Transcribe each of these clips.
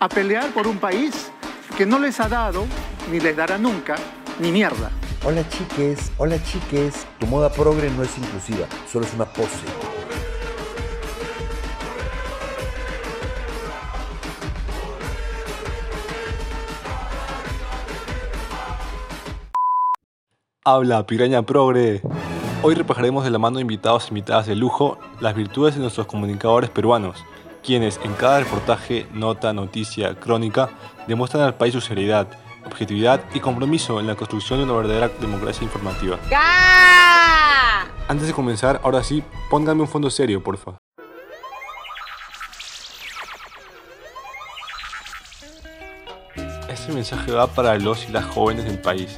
a pelear por un país que no les ha dado, ni les dará nunca, ni mierda. Hola chiques, hola chiques. Tu moda progre no es inclusiva, solo es una pose. Habla, piraña progre. Hoy repajaremos de la mano de invitados e invitadas de lujo las virtudes de nuestros comunicadores peruanos, quienes en cada reportaje, nota, noticia, crónica, demuestran al país su seriedad, objetividad y compromiso en la construcción de una verdadera democracia informativa. Antes de comenzar, ahora sí, pónganme un fondo serio, porfa. Este mensaje va para los y las jóvenes del país.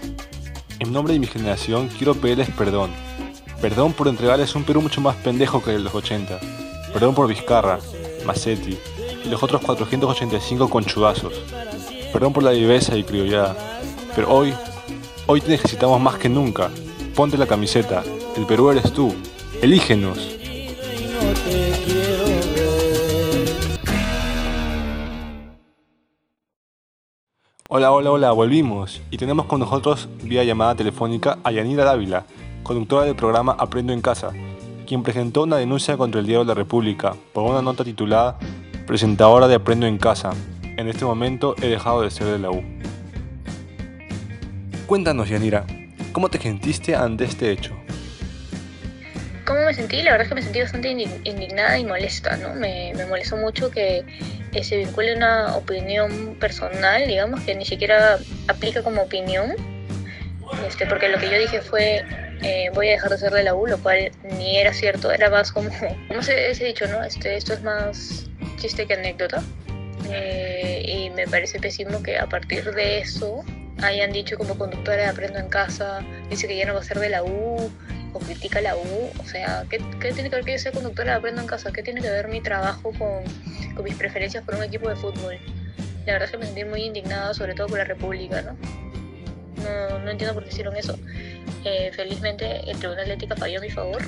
En nombre de mi generación quiero pedirles perdón. Perdón por entregarles un Perú mucho más pendejo que el de los 80. Perdón por Vizcarra, Massetti y los otros 485 conchudazos. Perdón por la viveza y criollada. Pero hoy, hoy te necesitamos más que nunca. Ponte la camiseta. El Perú eres tú. Elígenos. Hola, hola, hola, volvimos y tenemos con nosotros vía llamada telefónica a Yanira Dávila, conductora del programa Aprendo en Casa, quien presentó una denuncia contra el Diario de la República por una nota titulada Presentadora de Aprendo en Casa. En este momento he dejado de ser de la U. Cuéntanos, Yanira, ¿cómo te sentiste ante este hecho? ¿Cómo me sentí? La verdad es que me sentí bastante indignada y molesta, ¿no? Me, me molestó mucho que se vincule una opinión personal, digamos, que ni siquiera aplica como opinión, este, porque lo que yo dije fue eh, voy a dejar de ser de la U, lo cual ni era cierto, era más como, como se, he dicho, ¿no? Este, esto es más chiste que anécdota. Eh, y me parece pésimo que a partir de eso hayan dicho como conductora Aprendo en Casa, dice que ya no va a ser de la U, o critica la U, o sea, ¿qué, ¿qué, tiene que ver que yo sea conductora de Aprendo en Casa? ¿Qué tiene que ver mi trabajo con, con mis preferencias por un equipo de fútbol? La verdad es que me sentí muy indignada, sobre todo por la República, ¿no? No, no entiendo por qué hicieron eso. Eh, felizmente el Tribunal de Ética falló a mi favor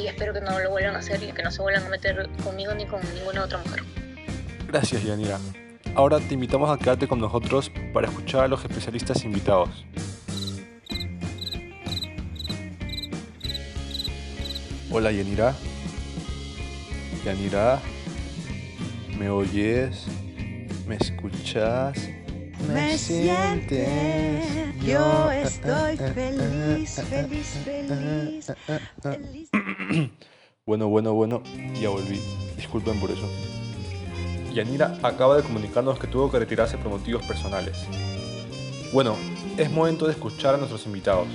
y espero que no lo vuelvan a hacer y que no se vuelvan a meter conmigo ni con ninguna otra mujer. Gracias, Yanira. Ahora te invitamos a quedarte con nosotros para escuchar a los especialistas invitados. Hola, Yanira. Yanira, ¿me oyes? ¿Me escuchas? Me sientes, yo estoy feliz, feliz, feliz, feliz. Bueno, bueno, bueno, ya volví. Disculpen por eso. Yanira acaba de comunicarnos que tuvo que retirarse por motivos personales. Bueno, es momento de escuchar a nuestros invitados.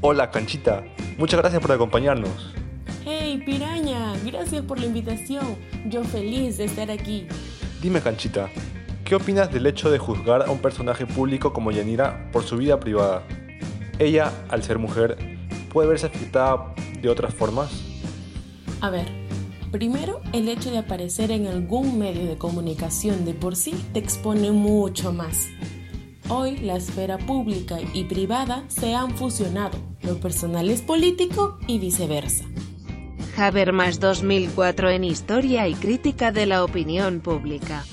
Hola, Canchita. Muchas gracias por acompañarnos. Hey, piraña, gracias por la invitación. Yo feliz de estar aquí. Dime, Canchita, ¿qué opinas del hecho de juzgar a un personaje público como Yanira por su vida privada? Ella, al ser mujer, puede verse afectada de otras formas? A ver, primero el hecho de aparecer en algún medio de comunicación de por sí te expone mucho más. Hoy la esfera pública y privada se han fusionado, lo personal es político y viceversa. Habermas 2004 en Historia y Crítica de la Opinión Pública.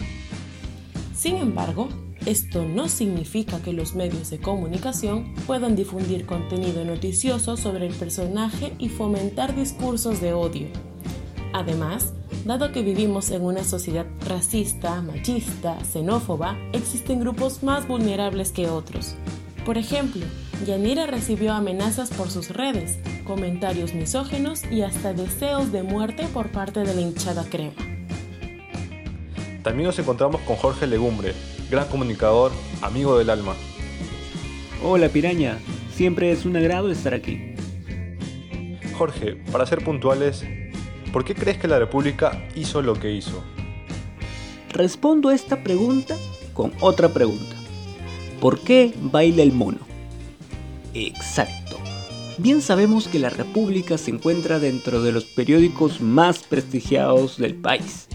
Sin embargo, esto no significa que los medios de comunicación puedan difundir contenido noticioso sobre el personaje y fomentar discursos de odio. Además, dado que vivimos en una sociedad racista, machista, xenófoba, existen grupos más vulnerables que otros. Por ejemplo, Yanira recibió amenazas por sus redes, comentarios misógenos y hasta deseos de muerte por parte de la hinchada crema. También nos encontramos con Jorge Legumbre, gran comunicador, amigo del alma. Hola piraña, siempre es un agrado estar aquí. Jorge, para ser puntuales, ¿por qué crees que la República hizo lo que hizo? Respondo a esta pregunta con otra pregunta. ¿Por qué baila el mono? Exacto. Bien sabemos que la República se encuentra dentro de los periódicos más prestigiados del país.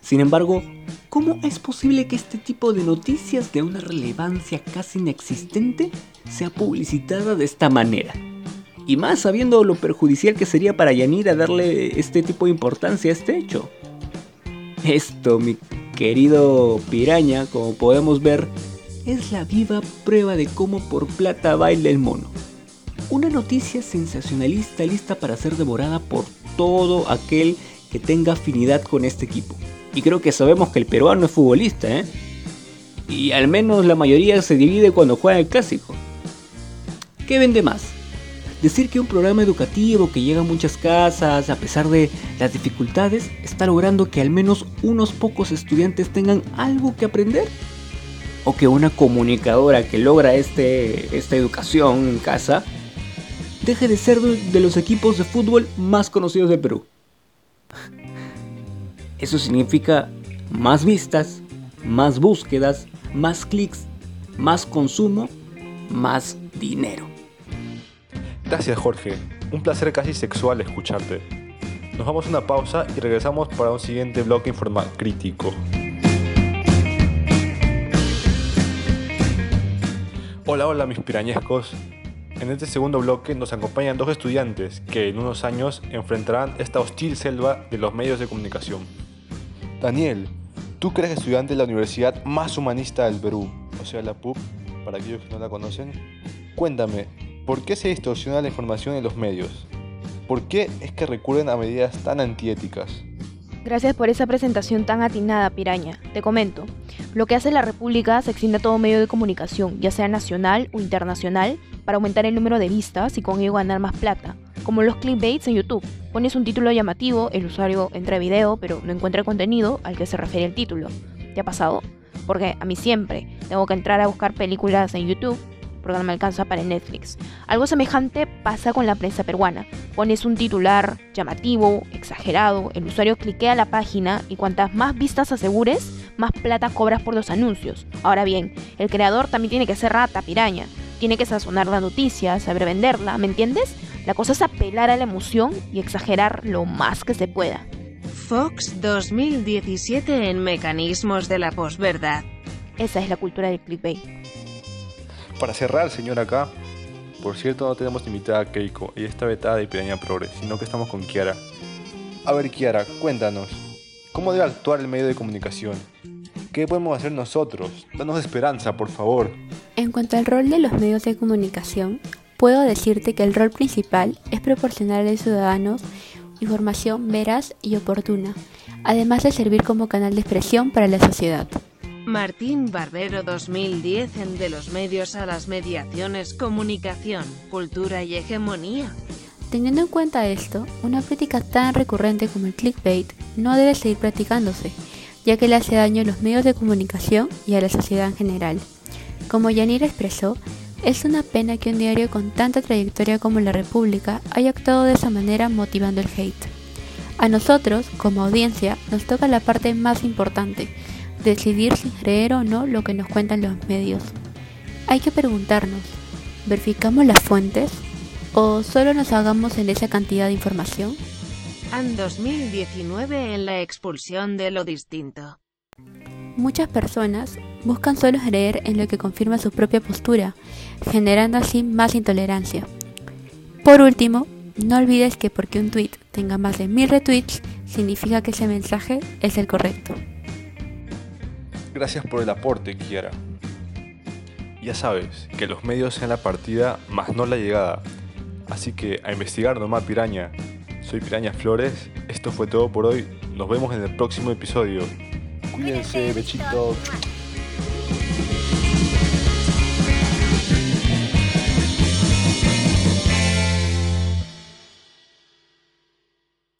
Sin embargo, ¿cómo es posible que este tipo de noticias de una relevancia casi inexistente sea publicitada de esta manera? Y más sabiendo lo perjudicial que sería para Yanira darle este tipo de importancia a este hecho. Esto, mi querido piraña, como podemos ver, es la viva prueba de cómo por plata baila el mono. Una noticia sensacionalista lista para ser devorada por todo aquel que tenga afinidad con este equipo. Y creo que sabemos que el peruano es futbolista, ¿eh? Y al menos la mayoría se divide cuando juega el clásico. ¿Qué vende más? Decir que un programa educativo que llega a muchas casas, a pesar de las dificultades, está logrando que al menos unos pocos estudiantes tengan algo que aprender. O que una comunicadora que logra este, esta educación en casa deje de ser de los equipos de fútbol más conocidos de Perú. Eso significa más vistas, más búsquedas, más clics, más consumo, más dinero. Gracias Jorge, un placer casi sexual escucharte. Nos vamos a una pausa y regresamos para un siguiente bloque informa crítico. Hola, hola mis pirañescos. En este segundo bloque nos acompañan dos estudiantes que en unos años enfrentarán esta hostil selva de los medios de comunicación. Daniel, tú que estudiante de la universidad más humanista del Perú, o sea la PUB, para aquellos que no la conocen, cuéntame, ¿Por qué se distorsiona la información en los medios? ¿Por qué es que recurren a medidas tan antiéticas? Gracias por esa presentación tan atinada, Piraña. Te comento. Lo que hace la República se extiende a todo medio de comunicación, ya sea nacional o internacional, para aumentar el número de vistas y con ello ganar más plata. Como los clickbaits en YouTube. Pones un título llamativo, el usuario entra a video, pero no encuentra el contenido al que se refiere el título. ¿Te ha pasado? Porque a mí siempre tengo que entrar a buscar películas en YouTube porque no me alcanza para Netflix. Algo semejante pasa con la prensa peruana. Pones un titular llamativo, exagerado, el usuario cliquea la página y cuantas más vistas asegures, más plata cobras por los anuncios. Ahora bien, el creador también tiene que ser rata, piraña. Tiene que sazonar la noticia, saber venderla, ¿me entiendes? La cosa es apelar a la emoción y exagerar lo más que se pueda. Fox 2017 en mecanismos de la posverdad. Esa es la cultura del clickbait. Para cerrar, señor acá, por cierto no tenemos invitada a Keiko y esta vetada de Piraña Progres, sino que estamos con Kiara. A ver Kiara, cuéntanos, ¿cómo debe actuar el medio de comunicación? ¿Qué podemos hacer nosotros? Danos esperanza, por favor. En cuanto al rol de los medios de comunicación, puedo decirte que el rol principal es proporcionar a los ciudadanos información veraz y oportuna, además de servir como canal de expresión para la sociedad. Martín Barbero 2010 en De los medios a las mediaciones, comunicación, cultura y hegemonía. Teniendo en cuenta esto, una práctica tan recurrente como el clickbait no debe seguir practicándose, ya que le hace daño a los medios de comunicación y a la sociedad en general. Como Yanira expresó, es una pena que un diario con tanta trayectoria como La República haya actuado de esa manera motivando el hate. A nosotros, como audiencia, nos toca la parte más importante, decidir si creer o no lo que nos cuentan los medios. Hay que preguntarnos, ¿verificamos las fuentes o solo nos hagamos en esa cantidad de información? En 2019 en la expulsión de lo distinto. Muchas personas buscan solo creer en lo que confirma su propia postura, generando así más intolerancia. Por último, no olvides que porque un tweet tenga más de mil retweets, significa que ese mensaje es el correcto. Gracias por el aporte, Kiara. Ya sabes, que los medios sean la partida más no la llegada. Así que a investigar nomás, piraña. Soy Piraña Flores, esto fue todo por hoy. Nos vemos en el próximo episodio. Cuídense, bechitos.